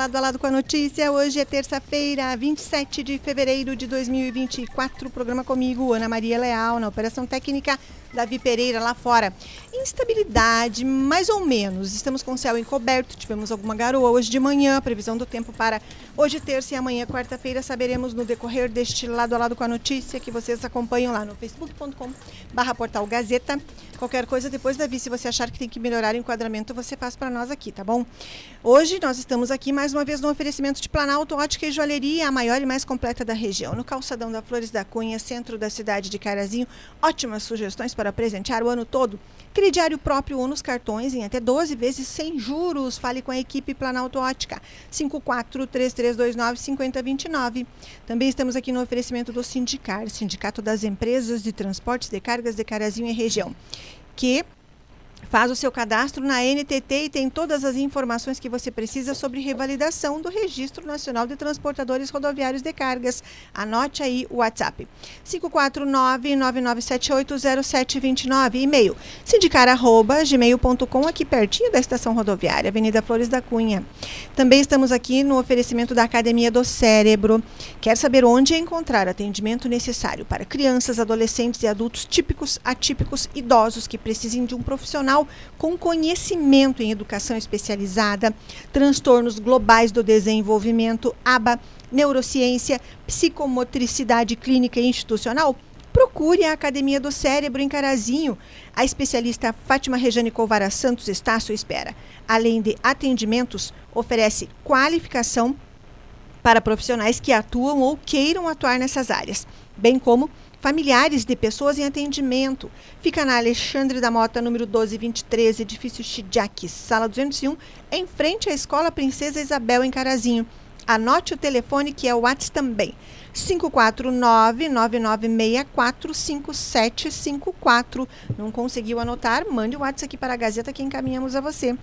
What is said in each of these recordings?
lado a lado com a notícia. Hoje é terça-feira, 27 de fevereiro de 2024. Programa comigo, Ana Maria Leal, na Operação Técnica Davi Pereira lá fora. Instabilidade, mais ou menos. Estamos com céu encoberto, tivemos alguma garoa hoje de manhã, previsão do tempo para hoje, terça e amanhã, quarta-feira. Saberemos no decorrer deste lado a lado com a notícia que vocês acompanham lá no facebook.com barra portal Gazeta. Qualquer coisa depois, Davi, se você achar que tem que melhorar o enquadramento, você faz para nós aqui, tá bom? Hoje nós estamos aqui mais uma vez no oferecimento de Planalto Ótica e Joalheria, a maior e mais completa da região. No calçadão da Flores da Cunha, centro da cidade de Carazinho. Ótimas sugestões para presentear o ano todo. Crediário próprio ou nos cartões em até 12 vezes sem juros. Fale com a equipe Planalto Ótica. 5433295029. Também estamos aqui no oferecimento do Sindicar, Sindicato das Empresas de Transportes de Cargas de Carazinho e região, que Faz o seu cadastro na NTT e tem todas as informações que você precisa sobre revalidação do Registro Nacional de Transportadores Rodoviários de Cargas. Anote aí o WhatsApp. 549-9978-0729. E-mail sindicar.gmail.com, aqui pertinho da estação rodoviária, Avenida Flores da Cunha. Também estamos aqui no oferecimento da Academia do Cérebro. Quer saber onde encontrar atendimento necessário para crianças, adolescentes e adultos típicos, atípicos, idosos que precisem de um profissional profissional com conhecimento em educação especializada, transtornos globais do desenvolvimento, ABA, neurociência, psicomotricidade clínica e institucional, procure a Academia do Cérebro em Carazinho. A especialista Fátima Rejane Colvara Santos está à sua espera. Além de atendimentos, oferece qualificação para profissionais que atuam ou queiram atuar nessas áreas, bem como familiares de pessoas em atendimento. Fica na Alexandre da Mota, número 1223, edifício Chidiac, sala 201, em frente à Escola Princesa Isabel, em Carazinho. Anote o telefone que é o WhatsApp também. 549-9964-5754. Não conseguiu anotar? Mande o WhatsApp aqui para a Gazeta que encaminhamos a você.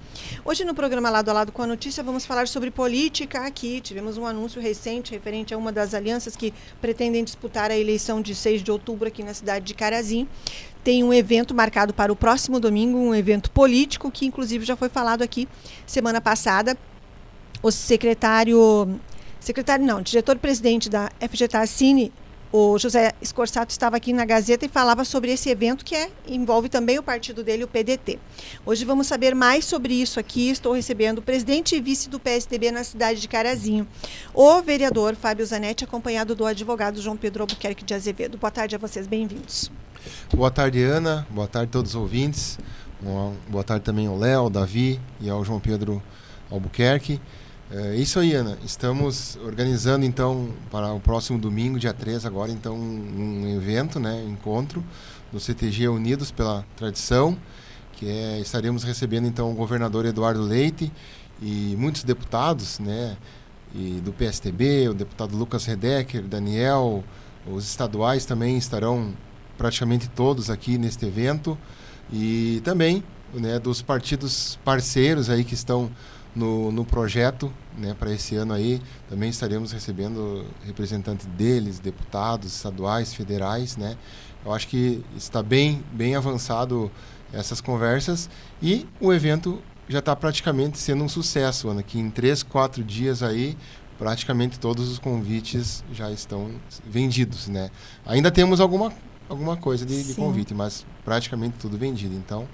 Hoje no programa Lado a Lado com a Notícia vamos falar sobre política aqui. Tivemos um anúncio recente referente a uma das alianças que pretendem disputar a eleição de 6 de outubro aqui na cidade de Carazinho tem um evento marcado para o próximo domingo, um evento político que inclusive já foi falado aqui semana passada. O secretário secretário não, diretor-presidente da FGTA Cine, o José Escorsato estava aqui na Gazeta e falava sobre esse evento que é, envolve também o partido dele, o PDT. Hoje vamos saber mais sobre isso aqui. Estou recebendo o presidente e vice do PSDB na cidade de Carazinho, o vereador Fábio Zanetti, acompanhado do advogado João Pedro Albuquerque de Azevedo. Boa tarde a vocês, bem-vindos. Boa tarde, Ana. Boa tarde a todos os ouvintes. Boa tarde também ao Léo, ao Davi e ao João Pedro Albuquerque. É isso aí, Ana. Estamos organizando então para o próximo domingo, dia 3, agora então um, um evento, né, encontro do CTG Unidos pela Tradição, que é estaremos recebendo então o governador Eduardo Leite e muitos deputados, né, e do PSTB, o deputado Lucas Redecker, Daniel, os estaduais também estarão praticamente todos aqui neste evento e também, né, dos partidos parceiros aí que estão no, no projeto né, para esse ano aí. Também estaremos recebendo representantes deles, deputados estaduais, federais. Né? Eu acho que está bem, bem avançado essas conversas e o evento já está praticamente sendo um sucesso, Ana, que em três, quatro dias aí praticamente todos os convites já estão vendidos, né? Ainda temos alguma, alguma coisa de, de convite, mas praticamente tudo vendido. Então,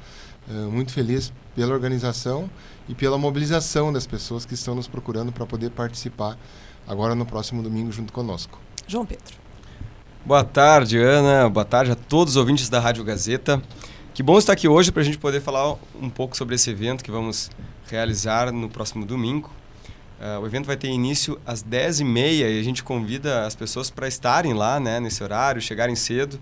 muito feliz pela organização e pela mobilização das pessoas que estão nos procurando para poder participar agora no próximo domingo junto conosco. João Pedro. Boa tarde, Ana. Boa tarde a todos os ouvintes da Rádio Gazeta. Que bom estar aqui hoje para a gente poder falar um pouco sobre esse evento que vamos realizar no próximo domingo. Uh, o evento vai ter início às 10h30 e a gente convida as pessoas para estarem lá né, nesse horário, chegarem cedo,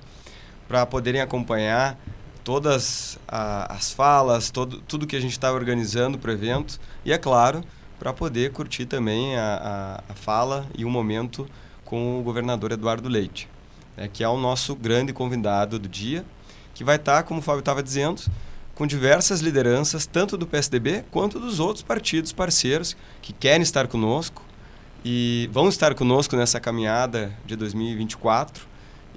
para poderem acompanhar todas a, as falas, todo, tudo que a gente está organizando para o evento e, é claro, para poder curtir também a, a, a, fala e o momento com o governador Eduardo Leite, né, que é o nosso grande convidado do dia, que vai estar, tá, como o Fábio estava dizendo, com diversas lideranças, tanto do PSDB quanto dos outros partidos parceiros que querem estar conosco e vão estar conosco nessa caminhada de 2024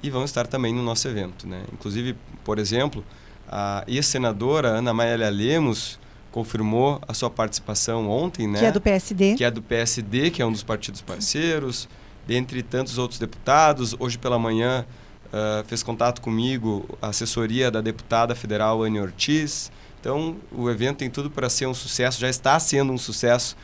e vão estar também no nosso evento. Né? Inclusive, por exemplo, a ex-senadora Ana Maélia Lemos, confirmou a sua participação ontem, né? Que é do PSD. Que é do PSD, que é um dos partidos parceiros, dentre tantos outros deputados. Hoje pela manhã uh, fez contato comigo a assessoria da deputada federal Anne Ortiz. Então, o evento tem tudo para ser um sucesso, já está sendo um sucesso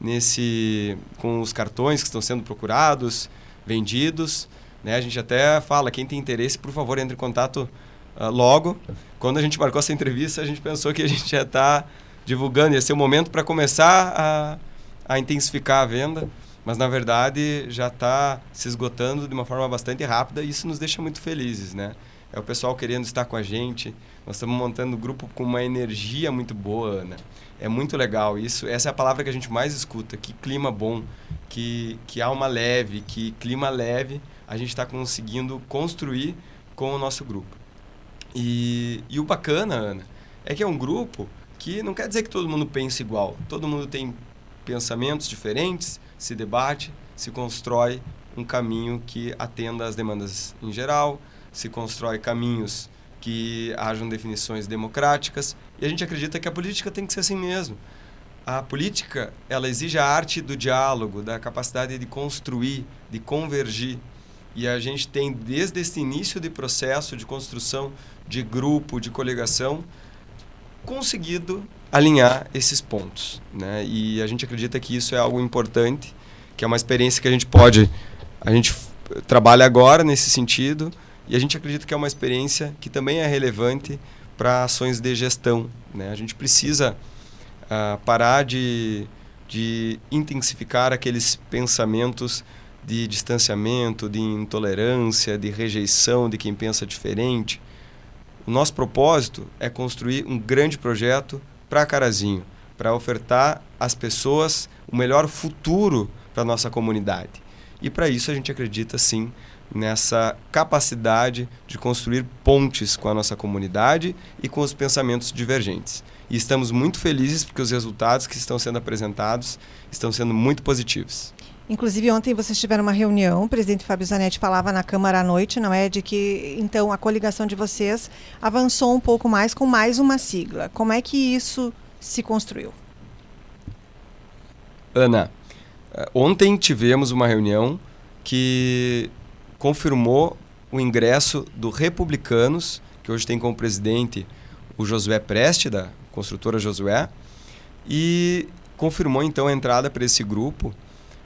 nesse com os cartões que estão sendo procurados, vendidos. Né? A gente até fala, quem tem interesse, por favor, entre em contato uh, logo. Quando a gente marcou essa entrevista, a gente pensou que a gente já está divulgando, ia ser o momento para começar a, a intensificar a venda, mas na verdade já está se esgotando de uma forma bastante rápida e isso nos deixa muito felizes, né? É o pessoal querendo estar com a gente. Nós estamos montando um grupo com uma energia muito boa, Ana. É muito legal isso. Essa é a palavra que a gente mais escuta. Que clima bom, que, que alma leve, que clima leve a gente está conseguindo construir com o nosso grupo. E, e o bacana, Ana, é que é um grupo que não quer dizer que todo mundo pense igual. Todo mundo tem pensamentos diferentes, se debate, se constrói um caminho que atenda às demandas em geral, se constrói caminhos que hajam definições democráticas. E a gente acredita que a política tem que ser assim mesmo. A política, ela exige a arte do diálogo, da capacidade de construir, de convergir. E a gente tem, desde esse início de processo de construção de grupo, de coligação, conseguido alinhar esses pontos. Né? E a gente acredita que isso é algo importante, que é uma experiência que a gente pode. A gente trabalha agora nesse sentido e a gente acredita que é uma experiência que também é relevante para ações de gestão. Né? A gente precisa uh, parar de, de intensificar aqueles pensamentos de distanciamento, de intolerância, de rejeição de quem pensa diferente o nosso propósito é construir um grande projeto para Carazinho, para ofertar às pessoas o melhor futuro para a nossa comunidade. E para isso a gente acredita sim nessa capacidade de construir pontes com a nossa comunidade e com os pensamentos divergentes. E estamos muito felizes porque os resultados que estão sendo apresentados estão sendo muito positivos. Inclusive, ontem vocês tiveram uma reunião, o presidente Fábio Zanetti falava na Câmara à noite, não é? De que, então, a coligação de vocês avançou um pouco mais com mais uma sigla. Como é que isso se construiu? Ana, eh, ontem tivemos uma reunião que confirmou o ingresso do Republicanos, que hoje tem como presidente o Josué Preste, da construtora Josué, e confirmou então a entrada para esse grupo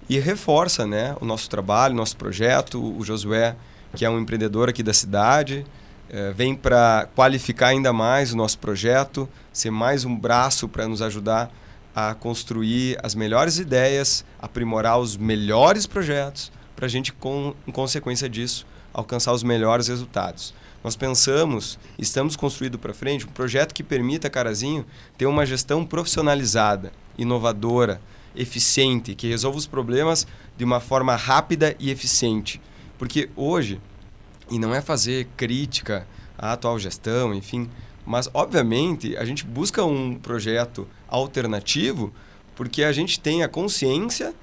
e reforça né, o nosso trabalho, nosso projeto. O Josué, que é um empreendedor aqui da cidade, é, vem para qualificar ainda mais o nosso projeto, ser mais um braço para nos ajudar a construir as melhores ideias, aprimorar os melhores projetos, para a gente, com, em consequência disso, alcançar os melhores resultados. Nós pensamos, estamos construindo para frente um projeto que permita a Carazinho ter uma gestão profissionalizada, inovadora, eficiente, que resolva os problemas de uma forma rápida e eficiente. Porque hoje, e não é fazer crítica à atual gestão, enfim, mas obviamente a gente busca um projeto alternativo porque a gente tem a consciência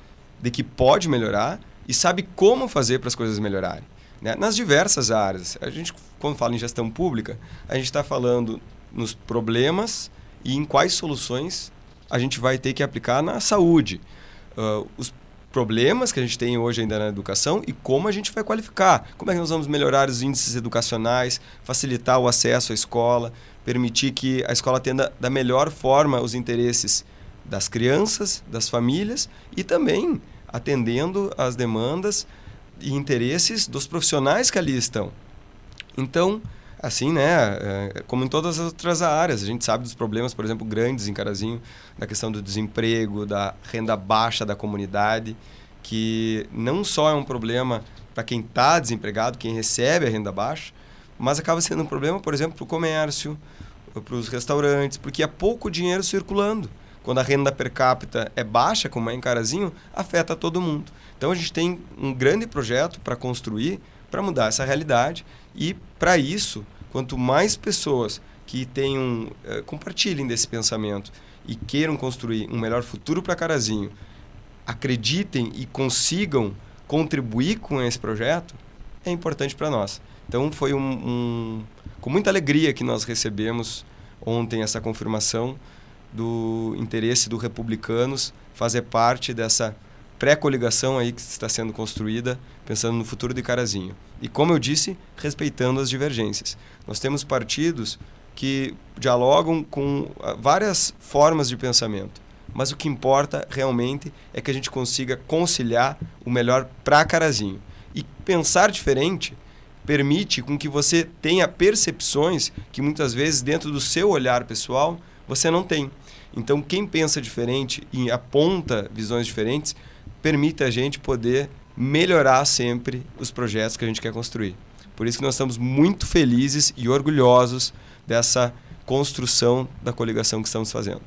de que pode melhorar e sabe como fazer para as coisas melhorarem. Né? Nas diversas áreas. A gente, quando fala em gestão pública, a gente está falando nos problemas e em quais soluções a gente vai ter que aplicar na saúde. Uh, os problemas que a gente tem hoje ainda na educação e como a gente vai qualificar. Como é que nós vamos melhorar os índices educacionais, facilitar o acesso à escola, permitir que a escola atenda da melhor forma os interesses das crianças, das famílias e também atendendo às demandas e interesses dos profissionais que ali estão. Então, assim, né, é, como em todas as outras áreas. A gente sabe dos problemas, por exemplo, grandes em Carazinho, da questão do desemprego, da renda baixa da comunidade, que não só é um problema para quem está desempregado, quem recebe a renda baixa, mas acaba sendo um problema, por exemplo, para o comércio, para os restaurantes, porque há pouco dinheiro circulando. Quando a renda per capita é baixa, como é em Carazinho, afeta todo mundo. Então a gente tem um grande projeto para construir, para mudar essa realidade e para isso quanto mais pessoas que tenham uh, compartilhem desse pensamento e queiram construir um melhor futuro para Carazinho, acreditem e consigam contribuir com esse projeto, é importante para nós. Então foi um, um, com muita alegria que nós recebemos ontem essa confirmação do interesse do Republicanos fazer parte dessa pré-coligação aí que está sendo construída, pensando no futuro de Carazinho. E como eu disse, respeitando as divergências. Nós temos partidos que dialogam com ah, várias formas de pensamento, mas o que importa realmente é que a gente consiga conciliar o melhor para Carazinho. E pensar diferente permite com que você tenha percepções que muitas vezes dentro do seu olhar pessoal você não tem. Então, quem pensa diferente e aponta visões diferentes, permite a gente poder melhorar sempre os projetos que a gente quer construir. Por isso que nós estamos muito felizes e orgulhosos dessa construção da coligação que estamos fazendo.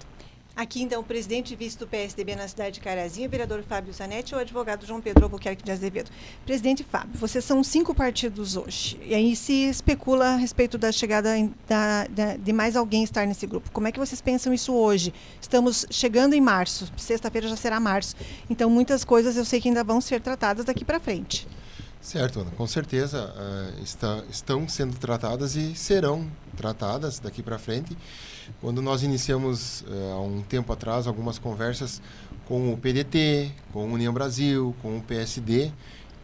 Aqui, então, o presidente e vice do PSDB na cidade de Carazinho, o vereador Fábio Zanetti, e o advogado João Pedro Albuquerque de Azevedo. Presidente Fábio, vocês são cinco partidos hoje, e aí se especula a respeito da chegada da, da, de mais alguém estar nesse grupo. Como é que vocês pensam isso hoje? Estamos chegando em março, sexta-feira já será março, então muitas coisas eu sei que ainda vão ser tratadas daqui para frente. Certo, Ana, com certeza uh, está, estão sendo tratadas e serão tratadas daqui para frente. Quando nós iniciamos uh, há um tempo atrás algumas conversas com o PDT, com a União Brasil, com o PSD,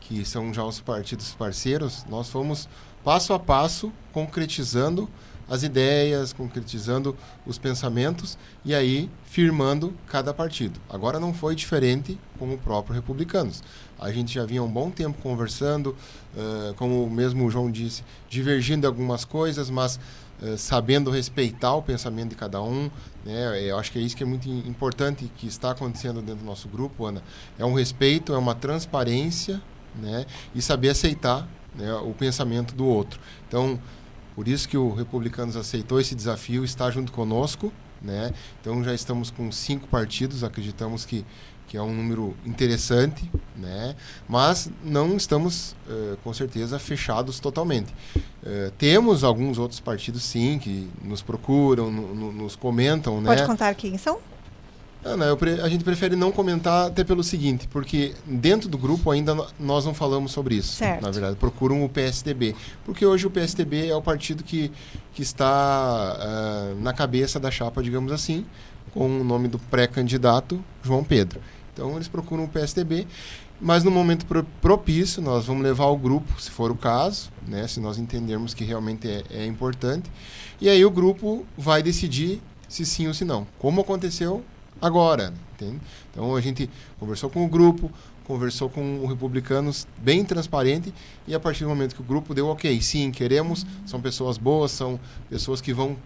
que são já os partidos parceiros, nós fomos passo a passo concretizando as ideias, concretizando os pensamentos e aí firmando cada partido. Agora não foi diferente com o próprio Republicanos. A gente já vinha um bom tempo conversando, uh, como mesmo o João disse, divergindo algumas coisas, mas uh, sabendo respeitar o pensamento de cada um. Né? Eu acho que é isso que é muito importante que está acontecendo dentro do nosso grupo, Ana. É um respeito, é uma transparência né? e saber aceitar né, o pensamento do outro. Então, por isso que o Republicanos aceitou esse desafio, está junto conosco. Né? Então já estamos com cinco partidos, acreditamos que, que é um número interessante, né? mas não estamos, uh, com certeza, fechados totalmente. Uh, temos alguns outros partidos, sim, que nos procuram, no, no, nos comentam. Pode né? contar quem são? Ana, a gente prefere não comentar até pelo seguinte, porque dentro do grupo ainda nós não falamos sobre isso. Certo. Na verdade, procuram o PSDB. Porque hoje o PSDB é o partido que, que está uh, na cabeça da chapa, digamos assim, com o nome do pré-candidato João Pedro. Então eles procuram o PSDB, mas no momento propício nós vamos levar o grupo, se for o caso, né, se nós entendermos que realmente é, é importante, e aí o grupo vai decidir se sim ou se não. Como aconteceu agora. Entende? Então a gente conversou com o grupo, conversou com o Republicanos bem transparente e a partir do momento que o grupo deu ok, sim, queremos, são pessoas boas, são pessoas que vão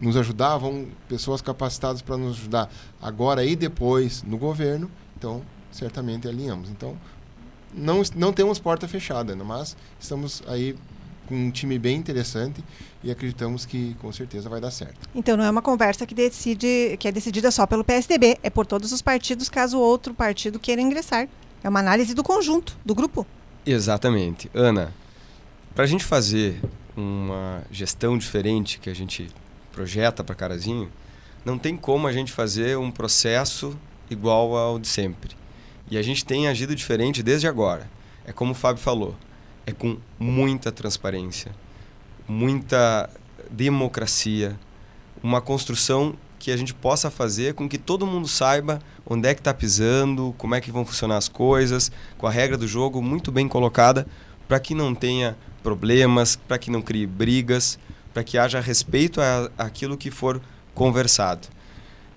nos ajudar, vão pessoas capacitadas para nos ajudar agora e depois no governo, então certamente alinhamos. Então não, não temos porta fechada, mas estamos aí com um time bem interessante e acreditamos que com certeza vai dar certo. Então não é uma conversa que decide que é decidida só pelo PSDB, é por todos os partidos caso outro partido queira ingressar. É uma análise do conjunto, do grupo. Exatamente. Ana, para a gente fazer uma gestão diferente que a gente projeta para Carazinho, não tem como a gente fazer um processo igual ao de sempre. E a gente tem agido diferente desde agora. É como o Fábio falou, é com muita transparência, muita democracia, uma construção que a gente possa fazer com que todo mundo saiba onde é que está pisando, como é que vão funcionar as coisas, com a regra do jogo muito bem colocada, para que não tenha problemas, para que não crie brigas, para que haja respeito a, aquilo que for conversado.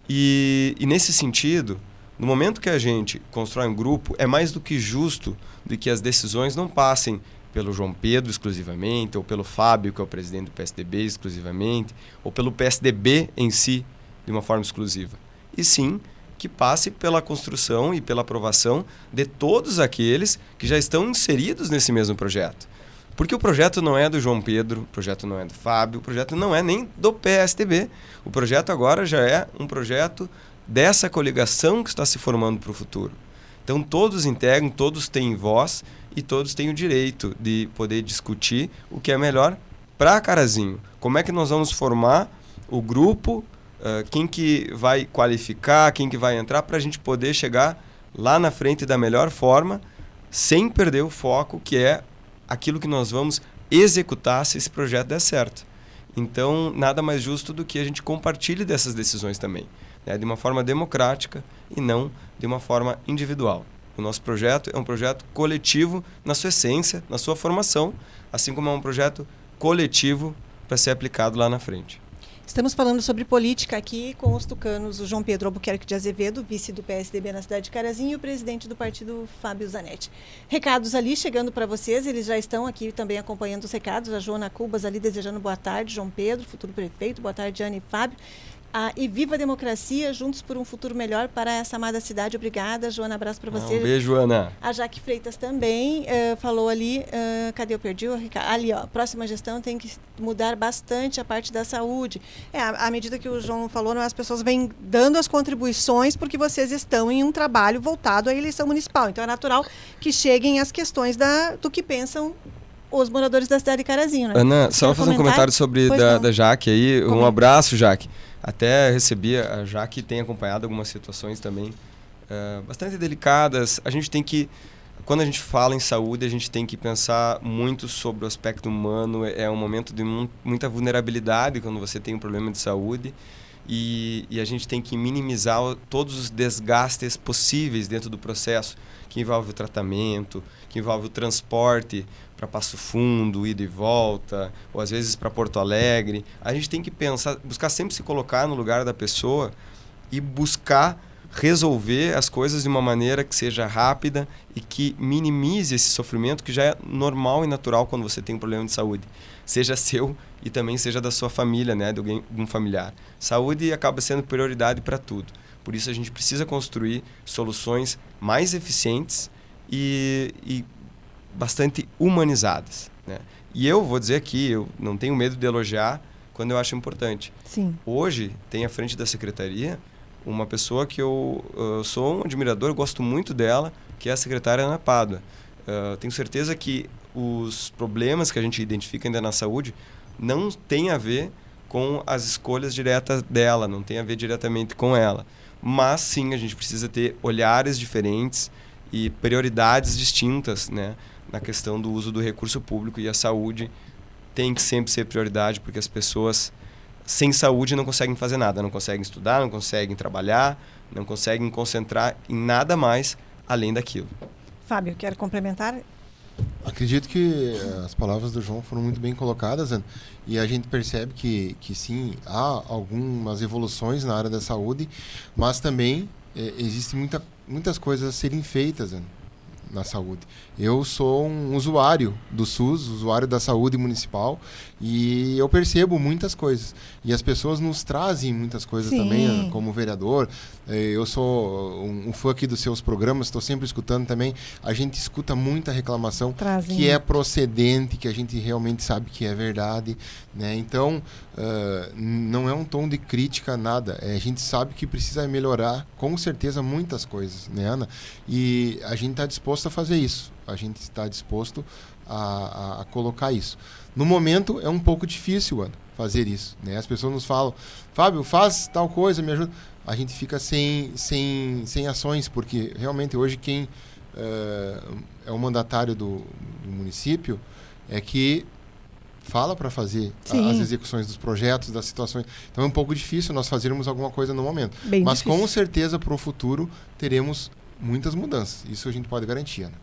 E, e nesse sentido, no momento que a gente constrói um grupo, é mais do que justo de que as decisões não passem pelo João Pedro exclusivamente, ou pelo Fábio, que é o presidente do PSDB exclusivamente, ou pelo PSDB em si, de uma forma exclusiva. E sim que passe pela construção e pela aprovação de todos aqueles que já estão inseridos nesse mesmo projeto. Porque o projeto não é do João Pedro, o projeto não é do Fábio, o projeto não é nem do PSDB. O projeto agora já é um projeto dessa coligação que está se formando para o futuro. Então todos integram, todos têm voz e todos têm o direito de poder discutir o que é melhor para Carazinho. Como é que nós vamos formar o grupo, uh, quem que vai qualificar, quem que vai entrar, para a gente poder chegar lá na frente da melhor forma, sem perder o foco, que é aquilo que nós vamos executar se esse projeto der certo. Então, nada mais justo do que a gente compartilhe dessas decisões também. né, de uma forma democrática e não de uma forma individual. O nosso projeto é um projeto coletivo na sua essência, na sua formação, assim como é um projeto coletivo para ser aplicado lá na frente. Estamos falando sobre política aqui com os tucanos, o João Pedro Albuquerque de Azevedo, vice do PSDB na cidade de Carazinho, e o presidente do partido, Fábio Zanetti. Recados ali chegando para vocês, eles já estão aqui também acompanhando os recados. A Joana Cubas ali desejando boa tarde, João Pedro, futuro prefeito, boa tarde, Ana e Fábio. Ah, e viva a democracia, juntos por um futuro melhor para essa amada cidade. Obrigada, Joana. Abraço para você. Um beijo, Ana. A Jaque Freitas também uh, falou ali. Uh, cadê eu perdi? Ali, ó. Próxima gestão tem que mudar bastante a parte da saúde. É, à medida que o João falou, as pessoas vêm dando as contribuições porque vocês estão em um trabalho voltado à eleição municipal. Então é natural que cheguem as questões da, do que pensam os moradores da cidade de Carazinho. Né? Ana, só fazer um comentário sobre da, da Jaque aí. Como? Um abraço, Jaque. Até recebi, já que tem acompanhado algumas situações também uh, bastante delicadas. A gente tem que, quando a gente fala em saúde, a gente tem que pensar muito sobre o aspecto humano. É um momento de muita vulnerabilidade quando você tem um problema de saúde. E, e, a gente tem que minimizar todos os desgastes possíveis dentro do processo, que envolve o tratamento, que envolve o transporte para Passo Fundo, ida e volta, ou às vezes para Porto Alegre. A gente tem que pensar, buscar sempre se colocar no lugar da pessoa e buscar resolver as coisas de uma maneira que seja rápida e que minimize esse sofrimento que já é normal e natural quando você tem um problema de saúde, seja seu e também seja da sua família, né, de alguém, algum familiar. Saúde acaba sendo prioridade para tudo. Por isso a gente precisa construir soluções mais eficientes e, e bastante humanizadas. Né? E eu vou dizer aqui, eu não tenho medo de elogiar quando eu acho importante. Sim. Hoje tem à frente da secretaria uma pessoa que eu, eu sou um admirador, gosto muito dela, que é a secretária Ana Pádua. Uh, tenho certeza que os problemas que a gente identifica ainda na saúde não tem a ver com as escolhas diretas dela, não tem a ver diretamente com ela. Mas sim, a gente precisa ter olhares diferentes e prioridades distintas, né? Na questão do uso do recurso público e a saúde tem que sempre ser prioridade porque as pessoas sem saúde não conseguem fazer nada, não conseguem estudar, não conseguem trabalhar, não conseguem concentrar em nada mais além daquilo. Fábio, quer complementar? Acredito que eh, as palavras do João foram muito bem colocadas e a gente percebe que, que sim, há algumas evoluções na área da saúde, mas também é, existem muita, muitas coisas a serem feitas. Ana na saúde. Eu sou um usuário do SUS, usuário da saúde municipal, e eu percebo muitas coisas. E as pessoas nos trazem muitas coisas Sim. também, como vereador. Eh, eu sou um fã aqui dos seus programas, estou sempre escutando também. A gente escuta muita reclamação Trazem. que é procedente, que a gente realmente sabe que é verdade. Né? Então, uh, não é um tom de crítica, nada. É, a gente sabe que precisa melhorar, com certeza, muitas coisas, né, Ana? E a gente está disposto a fazer isso. A gente está disposto a, a, a, colocar isso. No momento, é um pouco difícil, Ana, fazer isso. Né? As pessoas nos falam, Fábio, faz tal coisa, me ajuda. A gente fica sem, sem, sem ações, porque realmente hoje quem uh, é o mandatário do, do município é que fala para fazer a, as execuções dos projetos, das situações. Então é um pouco difícil nós fazermos alguma coisa no momento. Bem Mas difícil. com certeza para o futuro teremos muitas mudanças. Isso a gente pode garantir, Ana.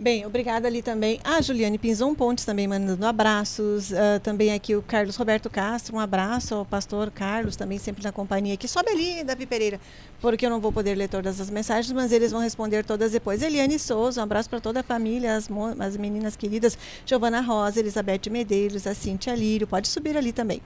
Bem, obrigada ali também. A Juliane Pinzon Pontes também mandando abraços. Uh, também aqui o Carlos Roberto Castro, um abraço ao pastor Carlos, também sempre na companhia aqui. Sobe ali, Davi Pereira, porque eu não vou poder ler todas as mensagens, mas eles vão responder todas depois. Eliane Souza, um abraço para toda a família, as, as meninas queridas, Giovana Rosa, Elizabeth Medeiros, a Cintia Lírio. Pode subir ali também.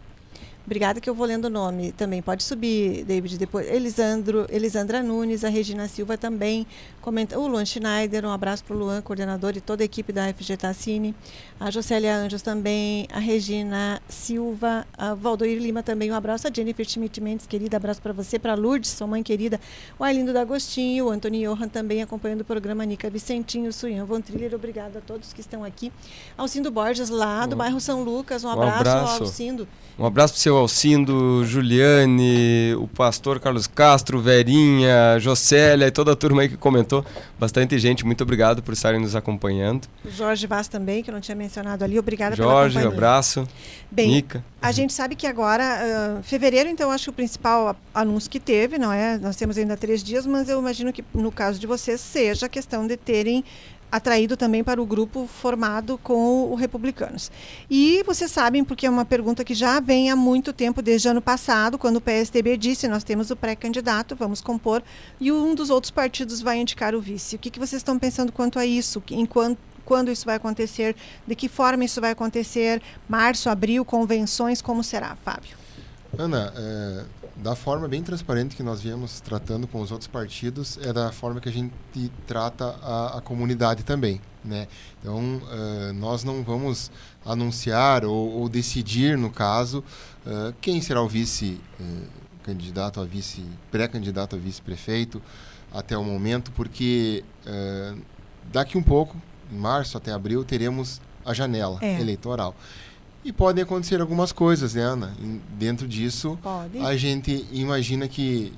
Obrigada que eu vou lendo o nome também. Pode subir, David, depois. Elisandro, Elisandra Nunes, a Regina Silva também. Comenta, o Luan Schneider, um abraço para o Luan, coordenador e toda a equipe da FG Tassini. A Jocélia Anjos também, a Regina Silva, a Valdoir Lima também, um abraço. A Jennifer Schmidt Mendes, querida, abraço para você, para Lourdes, sua mãe querida. O Arlindo D'Agostinho, o Antônio Johan também acompanhando o programa Nica Vicentinho, Suian Von Triller, obrigado a todos que estão aqui. Alcindo Borges, lá do bairro São Lucas, um abraço, um abraço. Alcindo. Um abraço para o seu seu Alcindo, Juliane, o pastor Carlos Castro, Verinha, Jocélia e toda a turma aí que comentou. Bastante gente, muito obrigado por estarem nos acompanhando. Jorge Vaz também, que eu não tinha mencionado ali, obrigada Jorge, pela companhia. abraço. Bem, Nica. a gente sabe que agora, uh, fevereiro, então, acho que o principal anúncio que teve, não é? Nós temos ainda três dias, mas eu imagino que no caso de vocês seja a questão de terem atraído também para o grupo formado com o Republicanos. E vocês sabem, porque é uma pergunta que já vem há muito tempo, desde ano passado, quando o PSDB disse nós temos o pré-candidato, vamos compor, e um dos outros partidos vai indicar o vice. O que, que vocês estão pensando quanto a isso? Enquanto quando isso vai acontecer, de que forma isso vai acontecer, março, abril, convenções, como será, Fábio? Ana, é, da forma bem transparente que nós viemos tratando com os outros partidos, é da forma que a gente trata a, a comunidade também. Né? Então, uh, nós não vamos anunciar ou, ou decidir, no caso, uh, quem será o vice-candidato uh, a vice, pré-candidato a vice-prefeito até o momento, porque daqui um pouco, em março até abril, teremos a janela é. eleitoral. E podem acontecer algumas coisas, né, Ana? dentro disso, Pode. a gente imagina que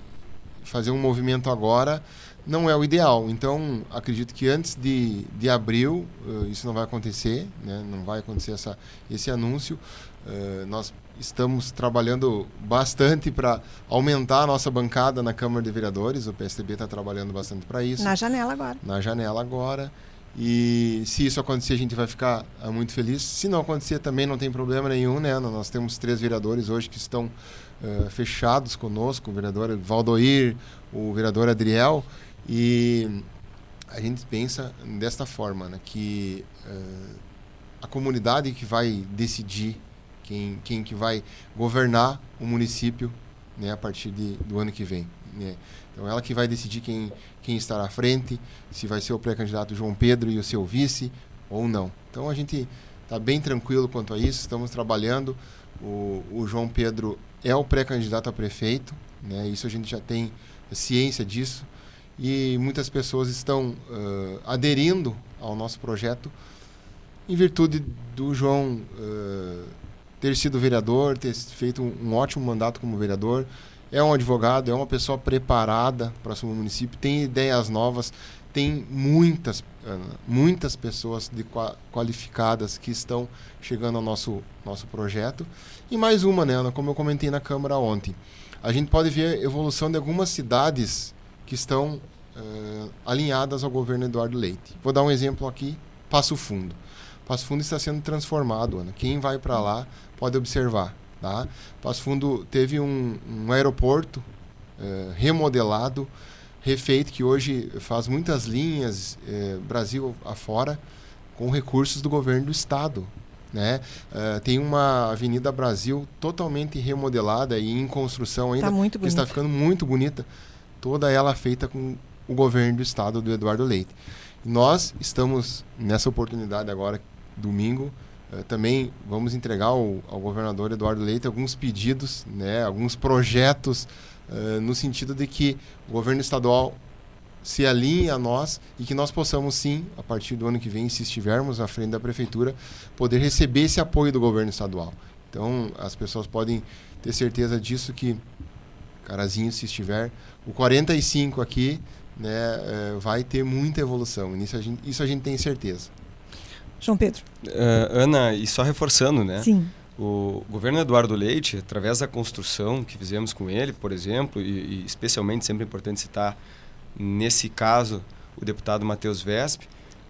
fazer um movimento agora não é o ideal. Então, acredito que antes de, de abril, uh, isso não vai acontecer, né? não vai acontecer essa, esse anúncio. Uh, nós estamos trabalhando bastante para aumentar a nossa bancada na Câmara de Vereadores. O PSDB está trabalhando bastante para isso. Na janela agora. Na janela agora. E se isso acontecer, a gente vai ficar uh, muito feliz. Se não acontecer, também não tem problema nenhum, né? Nós temos três vereadores hoje que estão uh, fechados conosco: o vereador Valdoir, o vereador Adriel. E a gente pensa desta forma, né? Que uh, a comunidade que vai decidir quem, quem que vai governar o município né, a partir de, do ano que vem. Né? Então, ela que vai decidir quem, quem estará à frente, se vai ser o pré-candidato João Pedro e o seu vice ou não. Então, a gente está bem tranquilo quanto a isso, estamos trabalhando. O, o João Pedro é o pré-candidato a prefeito, né? isso a gente já tem ciência disso. E muitas pessoas estão uh, aderindo ao nosso projeto em virtude do João uh, ter sido vereador, ter feito um, um ótimo mandato como vereador, é um advogado, é uma pessoa preparada para assumir o município, tem ideias novas, tem muitas, muitas pessoas de, qualificadas que estão chegando ao nosso, nosso projeto. E mais uma, né, Ana, como eu comentei na Câmara ontem. A gente pode ver a evolução de algumas cidades que estão uh, alinhadas ao governo Eduardo Leite. Vou dar um exemplo aqui, Passo Fundo. Passo Fundo está sendo transformado, Ana. Quem vai para lá pode observar. Tá? Passo Fundo teve um, um aeroporto é, remodelado, refeito, que hoje faz muitas linhas é, Brasil afora com recursos do governo do estado. Né? Uh, tem uma Avenida Brasil totalmente remodelada e em construção ainda, tá que está ficando muito bonita, toda ela feita com o governo do estado do Eduardo Leite. Nós estamos nessa oportunidade agora, domingo, eh, também vamos entregar ao, ao, governador Eduardo Leite alguns pedidos, né, alguns projetos, uh, no sentido de que o governo estadual se alinhe a nós e que nós possamos sim, a partir do ano que vem, se estivermos à frente da prefeitura, poder receber esse apoio do governo estadual. Então, as pessoas podem ter certeza disso que, Carazinho, se estiver, o 45 aqui, né, uh, vai ter muita evolução. Isso a gente, isso a gente tem certeza. João Pedro. Uh, Ana, e só reforçando, né? Sim. O governo Eduardo Leite, através da construção que fizemos com ele, por exemplo, e, e especialmente sempre importante citar, nesse caso, o deputado Matheus Vesp,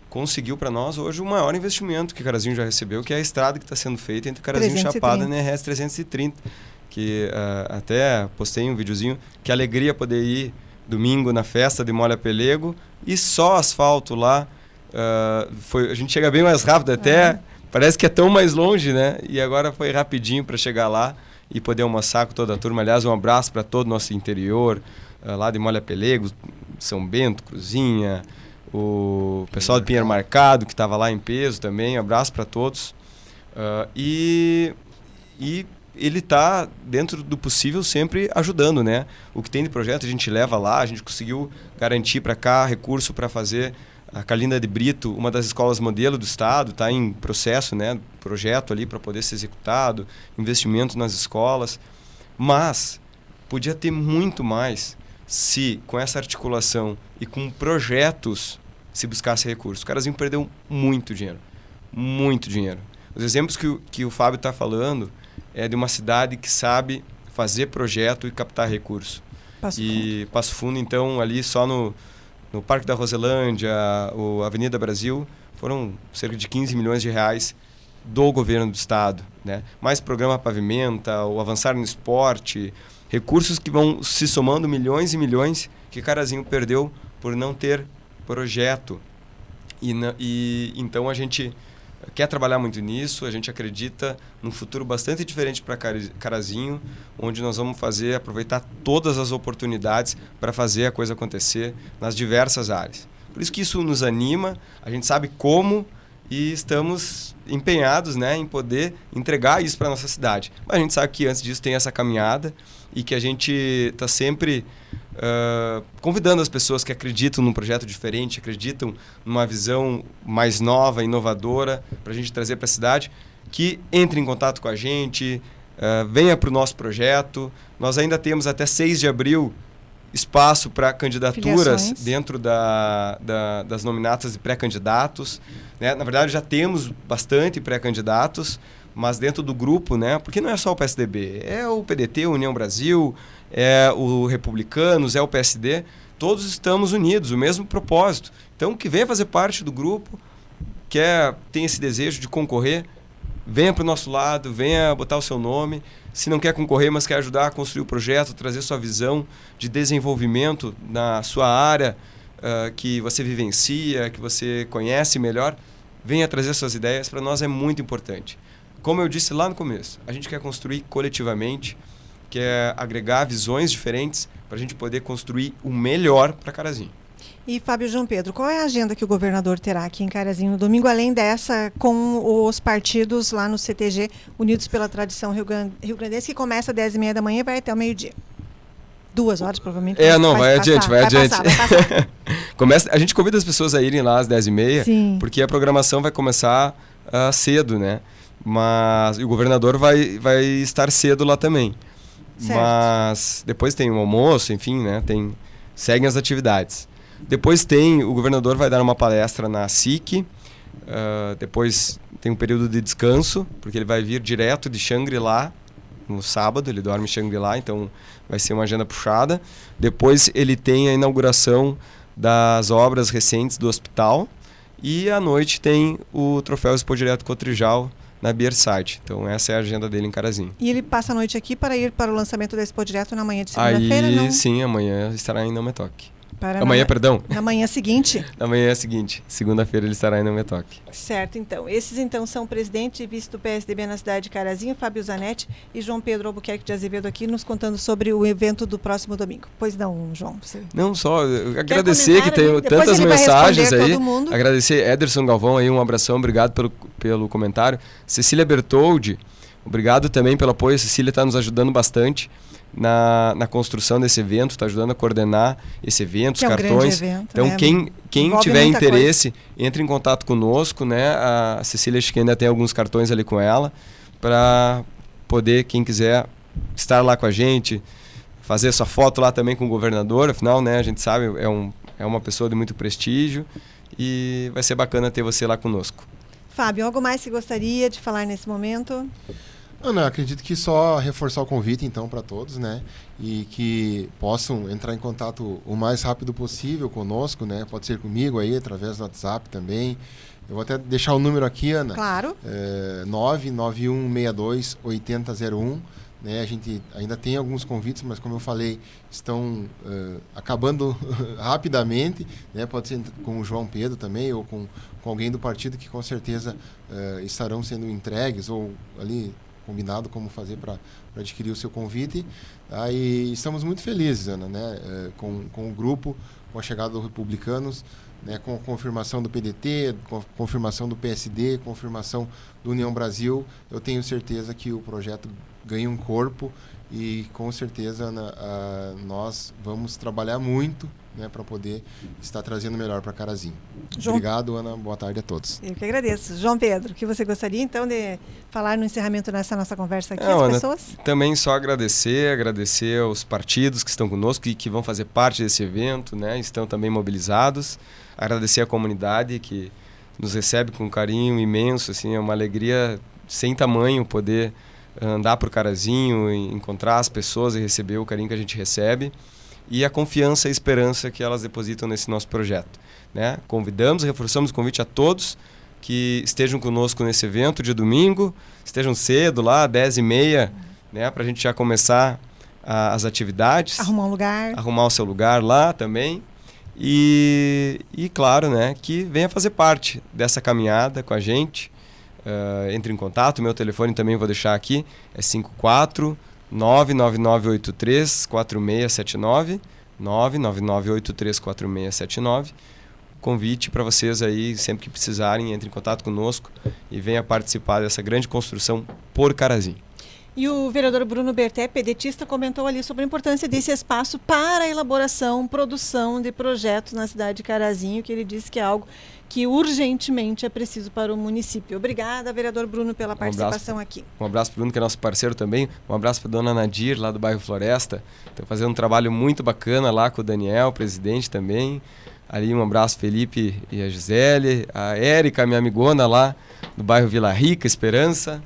conseguiu para nós hoje o maior investimento que Carazinho já recebeu, que é a estrada que está sendo feita entre Carazinho e Chapada na RS 330. Que uh, até postei um videozinho, que alegria poder ir domingo na festa de Molha Pelego e só asfalto lá Uh, foi, a gente chega bem mais rápido até. Uhum. Parece que é tão mais longe, né? E agora foi rapidinho para chegar lá e poder almoçar com toda a turma. Aliás, um abraço para todo o nosso interior, uh, lá de Molha Pelego, São Bento, Cruzinha, o pessoal do Pinheiro Marcado, que estava lá em peso também. Um abraço para todos. Uh, e, e ele está, dentro do possível, sempre ajudando, né? O que tem de projeto a gente leva lá, a gente conseguiu garantir para cá recurso para fazer a Calinda de Brito, uma das escolas modelo do estado, está em processo, né, projeto ali para poder ser executado, investimento nas escolas, mas podia ter muito mais se com essa articulação e com projetos se buscasse recursos. O Carazinho perdeu muito dinheiro, muito dinheiro. Os exemplos que o, que o Fábio está falando é de uma cidade que sabe fazer projeto e captar recurso. Passo e Fundo. Passo Fundo, então, ali só no no Parque da Roselândia, o Avenida Brasil, foram cerca de 15 milhões de reais do governo do estado, né? Mais programa pavimenta, o avançar no esporte, recursos que vão se somando milhões e milhões que Carazinho perdeu por não ter projeto. E, e então a gente quer trabalhar muito nisso, a gente acredita num futuro bastante diferente para Carazinho, onde nós vamos fazer, aproveitar todas as oportunidades para fazer a coisa acontecer nas diversas áreas. Por isso que isso nos anima, a gente sabe como e estamos empenhados né, em poder entregar isso para a nossa cidade. Mas a gente sabe que antes disso tem essa caminhada e que a gente está sempre uh, convidando as pessoas que acreditam num projeto diferente, acreditam numa visão mais nova, inovadora, para a gente trazer para a cidade, que entre em contato com a gente, uh, venha para o nosso projeto. Nós ainda temos até 6 de abril espaço para candidaturas Filiações. dentro da, da, das nominatas de pré-candidatos. Né? Na verdade, já temos bastante pré-candidatos, mas dentro do grupo, né? Porque não é só o PSDB, é o PDT, União Brasil, é o Republicanos, é o PSD, todos estamos unidos, o mesmo propósito. Então, que venha fazer parte do grupo, quer tem esse desejo de concorrer, venha para o nosso lado, venha botar o seu nome. Se não quer concorrer, mas quer ajudar a construir o projeto, trazer sua visão de desenvolvimento na sua área uh, que você vivencia, que você conhece melhor, venha trazer suas ideias. Para nós é muito importante. Como eu disse lá no começo, a gente quer construir coletivamente, quer agregar visões diferentes para a gente poder construir o melhor para Carazinho. E Fábio João Pedro, qual é a agenda que o governador terá aqui em Carazinho no domingo, além dessa com os partidos lá no CTG, Unidos pela Tradição Rio, Rio Grandense, que começa às 10h30 da manhã e vai até o meio-dia? Duas horas, provavelmente. É, não, vai, vai adiante, vai, vai adiante. Passar, vai passar. Começa, a gente convida as pessoas a irem lá às 10h30, porque a programação vai começar uh, cedo, né? Mas o governador vai, vai estar cedo lá também. Mas depois tem o almoço, enfim, né? Tem, seguem as atividades. Depois tem, o governador vai dar uma palestra na SIC. Uh, depois tem um período de descanso, porque ele vai vir direto de Xangri-Lá no sábado, ele dorme em Xangri-Lá, então vai ser uma agenda puxada. Depois ele tem a inauguração das obras recentes do hospital. E à noite tem o troféu Expo Direto Cotrijal, na Beerside. Então essa é a agenda dele em Carazinho. E ele passa a noite aqui para ir para o lançamento da Expo Direto na manhã de segunda-feira, não? Sim, amanhã estará em Nometoque. Para amanhã, na, perdão. Na manhã seguinte? na manhã seguinte. Segunda-feira ele estará em Nometoque. Certo, então. Esses, então, são o presidente e vice do PSDB na cidade de Carazinho, Fábio Zanetti e João Pedro Albuquerque de Azevedo aqui nos contando sobre o evento do próximo domingo. Pois não, João? Você... Não, só agradecer que tem tantas mensagens aí. Agradecer Ederson Galvão aí, um abração, obrigado pelo, pelo comentário. Cecília Bertoldi, obrigado também pelo apoio. A Cecília está nos ajudando bastante na, na construção desse evento, está ajudando a coordenar esse evento, que os é um cartões. Evento, então, né? quem, quem tiver interesse, coisa. entre em contato conosco, né? A Cecília acho que ainda tem alguns cartões ali com ela, para poder, quem quiser, estar lá com a gente, fazer sua foto lá também com o governador, afinal, né? A gente sabe, é, um, é uma pessoa de muito prestígio e vai ser bacana ter você lá conosco. Fábio, algo mais que gostaria de falar nesse momento? Ana, acredito que só reforçar o convite então para todos, né? E que possam entrar em contato o mais rápido possível conosco, né? Pode ser comigo aí, através do WhatsApp também. Eu vou até deixar o número aqui, Ana. Claro. É, 99162 8001. Né, a gente ainda tem alguns convites, mas como eu falei, estão uh, acabando rapidamente. Né, pode ser com o João Pedro também, ou com, com alguém do partido que com certeza uh, estarão sendo entregues, ou ali combinado como fazer para adquirir o seu convite. Tá? E estamos muito felizes, Ana, né? É, com, com o grupo, com a chegada dos republicanos, né? com a confirmação do PDT, com a confirmação do PSD, confirmação do União Brasil. Eu tenho certeza que o projeto ganha um corpo e com certeza na, a, nós vamos trabalhar muito né, para poder estar trazendo melhor para Carazinho. João... Obrigado, Ana. Boa tarde a todos. Eu que agradeço. João Pedro, o que você gostaria então de falar no encerramento dessa nossa conversa aqui, Não, as pessoas? também só agradecer, agradecer aos partidos que estão conosco e que vão fazer parte desse evento, né, estão também mobilizados. Agradecer a comunidade que nos recebe com um carinho imenso, assim, é uma alegria sem tamanho poder andar por Carazinho, encontrar as pessoas e receber o carinho que a gente recebe e a confiança e a esperança que elas depositam nesse nosso projeto. Né? Convidamos, reforçamos o convite a todos que estejam conosco nesse evento de domingo, estejam cedo lá, 10 e meia, né, para a gente já começar a, as atividades. Arrumar um lugar. Arrumar o seu lugar lá também. E, e claro, né, que venha fazer parte dessa caminhada com a gente. Uh, entre em contato, meu telefone também vou deixar aqui, é 54 99983 4679 99983 4679 convite para vocês aí, sempre que precisarem, entre em contato conosco e venha participar dessa grande construção por Carazinho. E o vereador Bruno Berté, pedetista, comentou ali sobre a importância desse espaço para a elaboração, produção de projetos na cidade de Carazinho, que ele disse que é algo que urgentemente é preciso para o município. Obrigada, vereador Bruno, pela participação um aqui. Um abraço para o Bruno, que é nosso parceiro também. Um abraço para a dona Nadir, lá do bairro Floresta. Estão fazendo um trabalho muito bacana lá com o Daniel, presidente também. Ali um abraço Felipe e a Gisele, a Érica, minha amigona lá do bairro Vila Rica, Esperança.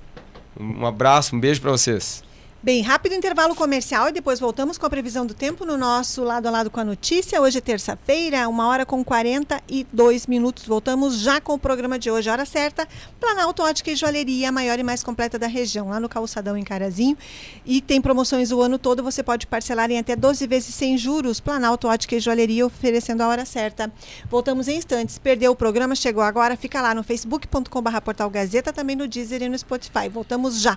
Um abraço, um beijo para vocês. Bem, rápido intervalo comercial e depois voltamos com a previsão do tempo no nosso lado a lado com a notícia. Hoje é terça-feira, uma hora com 42 minutos. Voltamos já com o programa de hoje, hora certa. Planalto Ótica e Joalheria, a maior e mais completa da região, lá no Calçadão em Carazinho. E tem promoções o ano todo, você pode parcelar em até 12 vezes sem juros. Planalto Ótica e Joalheria oferecendo a hora certa. Voltamos em instantes. Perdeu o programa, chegou agora, fica lá no facebook.com.br portal Gazeta, também no Deezer e no Spotify. Voltamos já.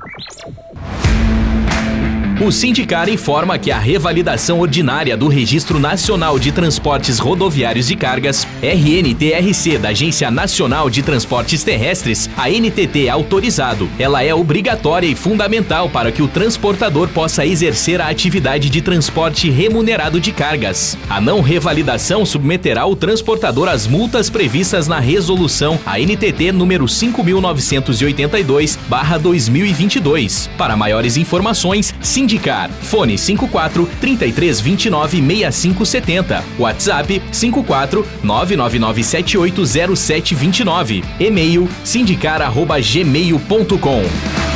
O Sindicar informa que a revalidação ordinária do Registro Nacional de Transportes Rodoviários de Cargas, RNTRC da Agência Nacional de Transportes Terrestres, a NTT autorizado, ela é obrigatória e fundamental para que o transportador possa exercer a atividade de transporte remunerado de cargas. A não revalidação submeterá o transportador às multas previstas na resolução ANTT número 5982/2022. Para maiores informações, Sindicar Sindicar. Fone 54 3329 6570. WhatsApp 54 999780729. E-mail sindicar@gmail.com.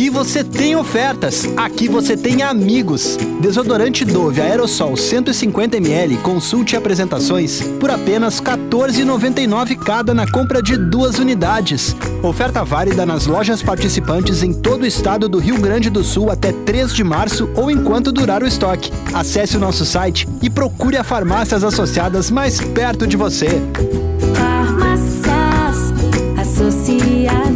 Aqui você tem ofertas, aqui você tem amigos. Desodorante Dove Aerosol 150ml, consulte apresentações por apenas R$ 14,99 cada na compra de duas unidades. Oferta válida nas lojas participantes em todo o estado do Rio Grande do Sul até 3 de março ou enquanto durar o estoque. Acesse o nosso site e procure a farmácias associadas mais perto de você. Farmácias associadas.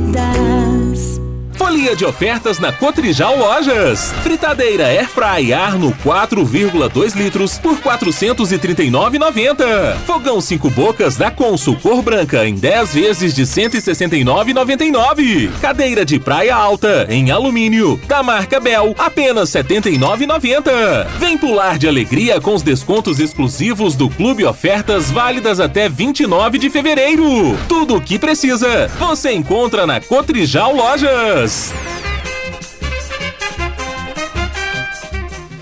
Folia de ofertas na Cotrijal Lojas. Fritadeira Airfry Arno 4,2 litros por 439,90. Fogão 5 bocas da Consul cor branca em 10 vezes de 169,99. Cadeira de praia alta em alumínio da marca Bel apenas 79,90. Vem pular de alegria com os descontos exclusivos do Clube Ofertas válidas até 29 de fevereiro. Tudo o que precisa você encontra na Cotrijal Lojas. Peace.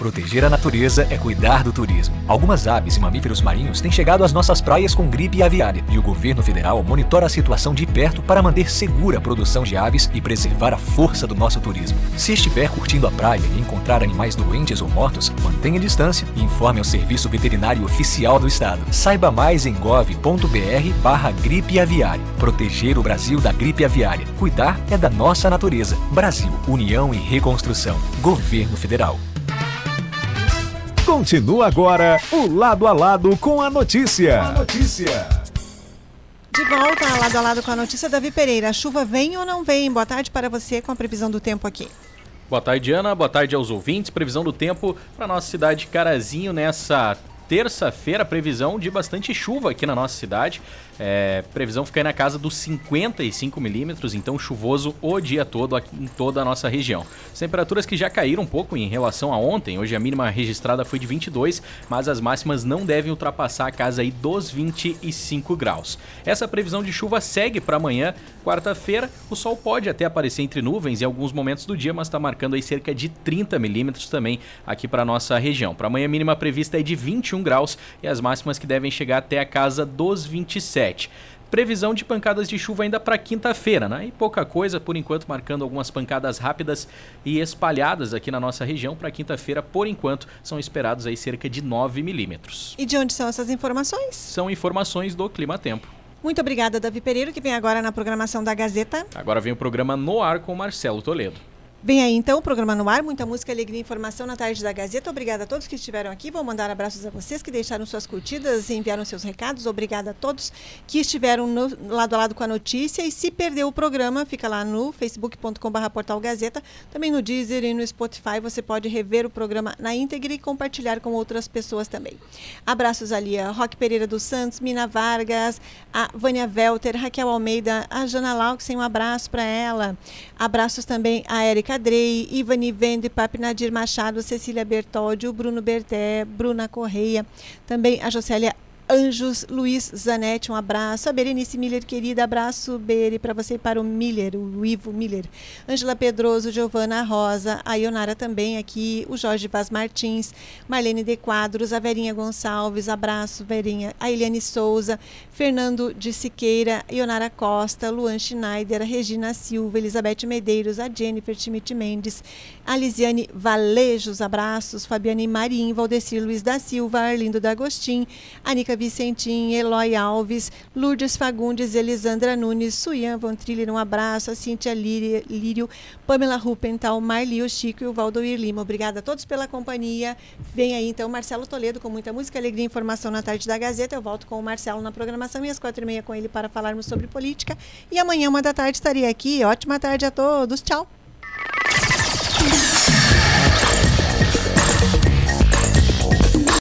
Proteger a natureza é cuidar do turismo. Algumas aves e mamíferos marinhos têm chegado às nossas praias com gripe aviária e o governo federal monitora a situação de perto para manter segura a produção de aves e preservar a força do nosso turismo. Se estiver curtindo a praia e encontrar animais doentes ou mortos, mantenha distância e informe ao Serviço Veterinário Oficial do Estado. Saiba mais em gov.br barra gripe aviária. Proteger o Brasil da gripe aviária. Cuidar é da nossa natureza. Brasil, União e Reconstrução. Governo Federal. Continua agora o Lado a Lado com a notícia. A notícia. De volta, lado a lado com a notícia, Davi Pereira. A chuva vem ou não vem? Boa tarde para você com a previsão do tempo aqui. Boa tarde, Ana. Boa tarde aos ouvintes. Previsão do tempo para nossa cidade de Carazinho nessa terça-feira, previsão de bastante chuva aqui na nossa cidade. É, previsão fica aí na casa dos 55 milímetros, então chuvoso o dia todo aqui em toda a nossa região. As temperaturas que já caíram um pouco em relação a ontem, hoje a mínima registrada foi de 22, mas as máximas não devem ultrapassar a casa aí dos 25 graus. Essa previsão de chuva segue para amanhã, quarta-feira. O sol pode até aparecer entre nuvens em alguns momentos do dia, mas está marcando aí cerca de 30 milímetros também aqui para nossa região. Para amanhã a mínima prevista é de 21 graus e as máximas que devem chegar até a casa dos 27. Previsão de pancadas de chuva ainda para quinta-feira, né? E pouca coisa, por enquanto, marcando algumas pancadas rápidas e espalhadas aqui na nossa região. Para quinta-feira, por enquanto, são esperados aí cerca de 9 milímetros. E de onde são essas informações? São informações do Clima Tempo. Muito obrigada, Davi Pereira, que vem agora na programação da Gazeta. Agora vem o programa No Ar com Marcelo Toledo. Vem aí então o programa no ar, muita música, alegria e informação na tarde da Gazeta. Obrigada a todos que estiveram aqui. Vou mandar abraços a vocês que deixaram suas curtidas e enviaram seus recados. Obrigada a todos que estiveram no, lado a lado com a notícia. E se perdeu o programa, fica lá no facebook.com.br portal Gazeta, também no Deezer e no Spotify. Você pode rever o programa na íntegra e compartilhar com outras pessoas também. Abraços ali a Roque Pereira dos Santos, Mina Vargas, a Vânia Velter, Raquel Almeida, a Jana Lauxen, um abraço para ela. Abraços também a Érica Cadrei, Ivani Vende, Papi Nadir Machado, Cecília Bertoldi, o Bruno Berté, Bruna Correia, também a Jocélia Anjos Luiz Zanetti, um abraço. A Berenice Miller, querida, abraço, Beri, para você e para o Miller, o Ivo Miller. Ângela Pedroso, Giovana Rosa, a Ionara também aqui, o Jorge Vaz Martins, Marlene de Quadros, a Verinha Gonçalves, abraço, Verinha. A Eliane Souza, Fernando de Siqueira, Ionara Costa, Luan Schneider, a Regina Silva, Elizabeth Medeiros, a Jennifer Schmidt Mendes, a Lisiane Valejos, abraços, Fabiane Marim, Valdecir Luiz da Silva, Arlindo D'Agostin, Anica Vicentim, Eloy Alves, Lourdes Fagundes, Elisandra Nunes, Suyan Von um abraço, a Cíntia Lírio, Pamela Rupental, Marli, o Chico e o Valdoir Lima. Obrigada a todos pela companhia. Vem aí então Marcelo Toledo com muita música, alegria e informação na tarde da Gazeta. Eu volto com o Marcelo na programação e às quatro e meia com ele para falarmos sobre política. E amanhã, uma da tarde, estaria aqui. Ótima tarde a todos. Tchau.